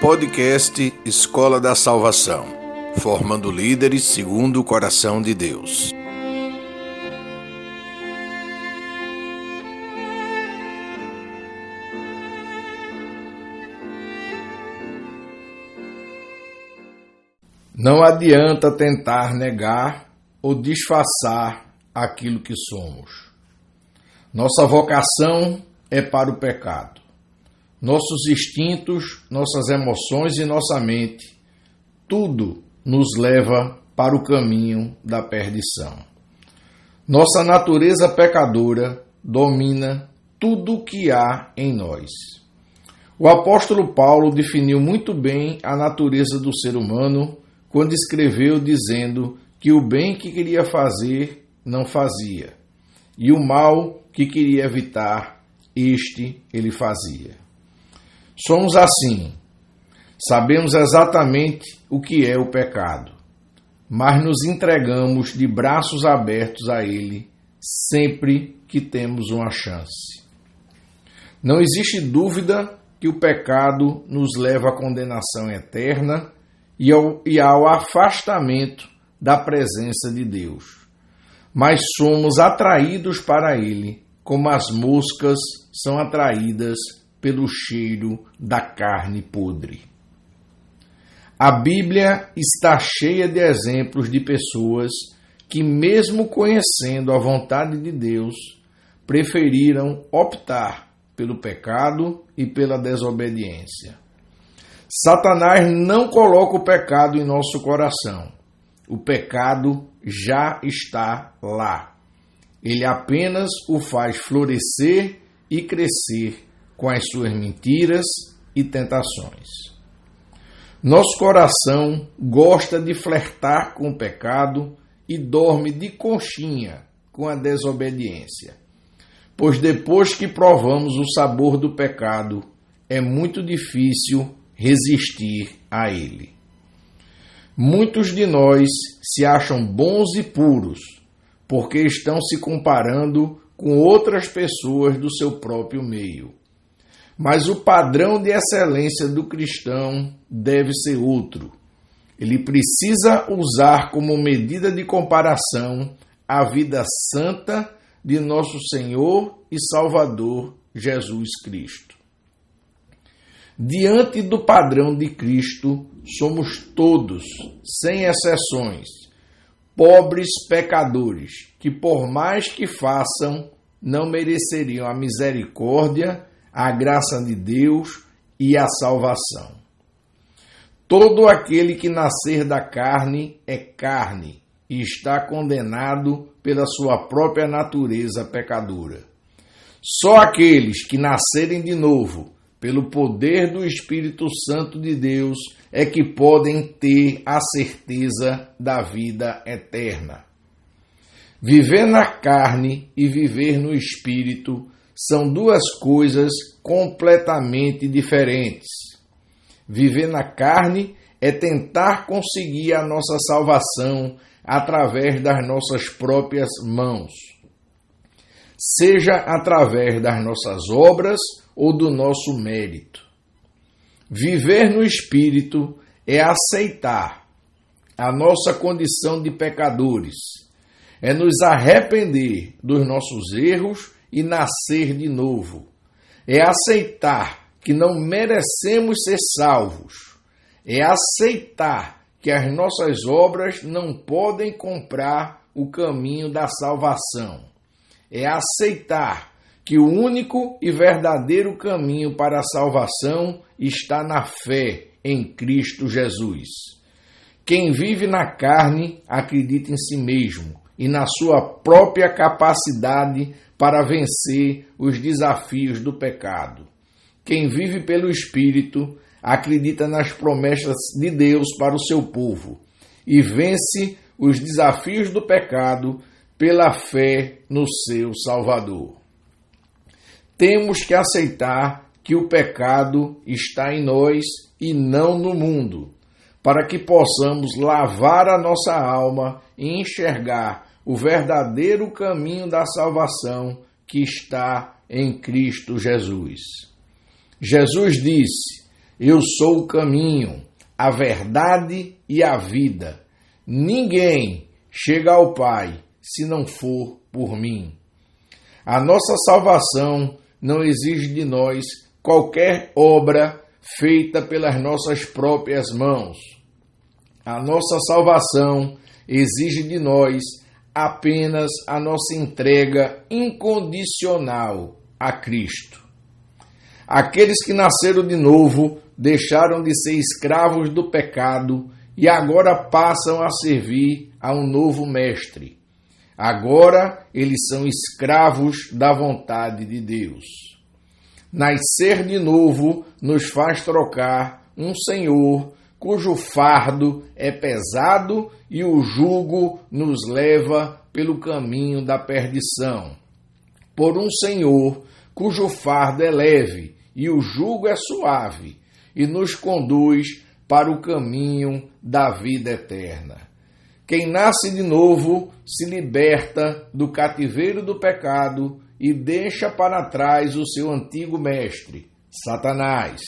Podcast Escola da Salvação, formando líderes segundo o coração de Deus. Não adianta tentar negar ou disfarçar aquilo que somos. Nossa vocação é para o pecado. Nossos instintos, nossas emoções e nossa mente, tudo nos leva para o caminho da perdição. Nossa natureza pecadora domina tudo o que há em nós. O apóstolo Paulo definiu muito bem a natureza do ser humano quando escreveu dizendo que o bem que queria fazer não fazia, e o mal que queria evitar, este ele fazia. Somos assim. Sabemos exatamente o que é o pecado, mas nos entregamos de braços abertos a ele sempre que temos uma chance. Não existe dúvida que o pecado nos leva à condenação eterna e ao, e ao afastamento da presença de Deus. Mas somos atraídos para Ele, como as moscas são atraídas pelo cheiro da carne podre. A Bíblia está cheia de exemplos de pessoas que, mesmo conhecendo a vontade de Deus, preferiram optar pelo pecado e pela desobediência. Satanás não coloca o pecado em nosso coração. O pecado já está lá. Ele apenas o faz florescer e crescer com as suas mentiras e tentações. Nosso coração gosta de flertar com o pecado e dorme de conchinha com a desobediência. Pois depois que provamos o sabor do pecado, é muito difícil resistir a ele. Muitos de nós se acham bons e puros porque estão se comparando com outras pessoas do seu próprio meio. Mas o padrão de excelência do cristão deve ser outro. Ele precisa usar como medida de comparação a vida santa de nosso Senhor e Salvador Jesus Cristo. Diante do padrão de Cristo, somos todos, sem exceções, pobres pecadores, que por mais que façam, não mereceriam a misericórdia, a graça de Deus e a salvação. Todo aquele que nascer da carne é carne e está condenado pela sua própria natureza pecadora. Só aqueles que nascerem de novo, pelo poder do Espírito Santo de Deus, é que podem ter a certeza da vida eterna. Viver na carne e viver no espírito são duas coisas completamente diferentes. Viver na carne é tentar conseguir a nossa salvação através das nossas próprias mãos, seja através das nossas obras ou do nosso mérito. Viver no Espírito é aceitar a nossa condição de pecadores, é nos arrepender dos nossos erros e nascer de novo, é aceitar que não merecemos ser salvos, é aceitar que as nossas obras não podem comprar o caminho da salvação, é aceitar que o único e verdadeiro caminho para a salvação está na fé em Cristo Jesus. Quem vive na carne acredita em si mesmo e na sua própria capacidade para vencer os desafios do pecado. Quem vive pelo Espírito acredita nas promessas de Deus para o seu povo e vence os desafios do pecado pela fé no seu Salvador temos que aceitar que o pecado está em nós e não no mundo, para que possamos lavar a nossa alma e enxergar o verdadeiro caminho da salvação que está em Cristo Jesus. Jesus disse: Eu sou o caminho, a verdade e a vida. Ninguém chega ao Pai se não for por mim. A nossa salvação não exige de nós qualquer obra feita pelas nossas próprias mãos. A nossa salvação exige de nós apenas a nossa entrega incondicional a Cristo. Aqueles que nasceram de novo deixaram de ser escravos do pecado e agora passam a servir a um novo mestre. Agora eles são escravos da vontade de Deus. Nascer de novo nos faz trocar um Senhor cujo fardo é pesado e o jugo nos leva pelo caminho da perdição. Por um Senhor cujo fardo é leve e o jugo é suave, e nos conduz para o caminho da vida eterna. Quem nasce de novo se liberta do cativeiro do pecado e deixa para trás o seu antigo mestre, Satanás.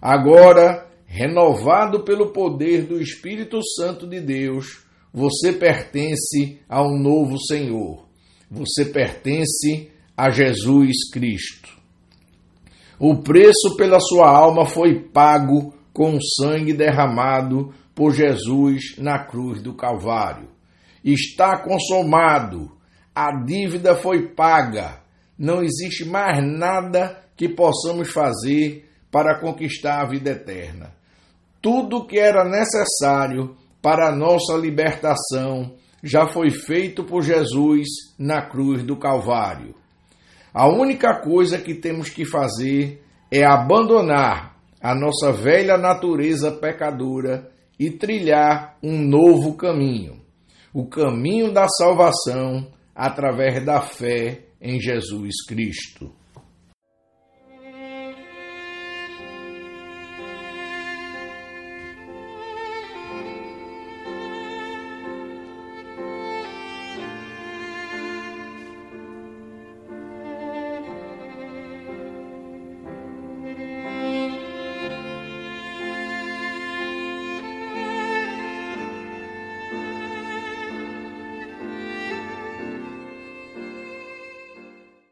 Agora renovado pelo poder do Espírito Santo de Deus, você pertence a um novo Senhor. Você pertence a Jesus Cristo. O preço pela sua alma foi pago com o sangue derramado por Jesus na cruz do Calvário. Está consumado. A dívida foi paga. Não existe mais nada que possamos fazer para conquistar a vida eterna tudo que era necessário para a nossa libertação já foi feito por Jesus na cruz do Calvário. A única coisa que temos que fazer é abandonar a nossa velha natureza pecadora e trilhar um novo caminho o caminho da salvação através da fé em Jesus Cristo.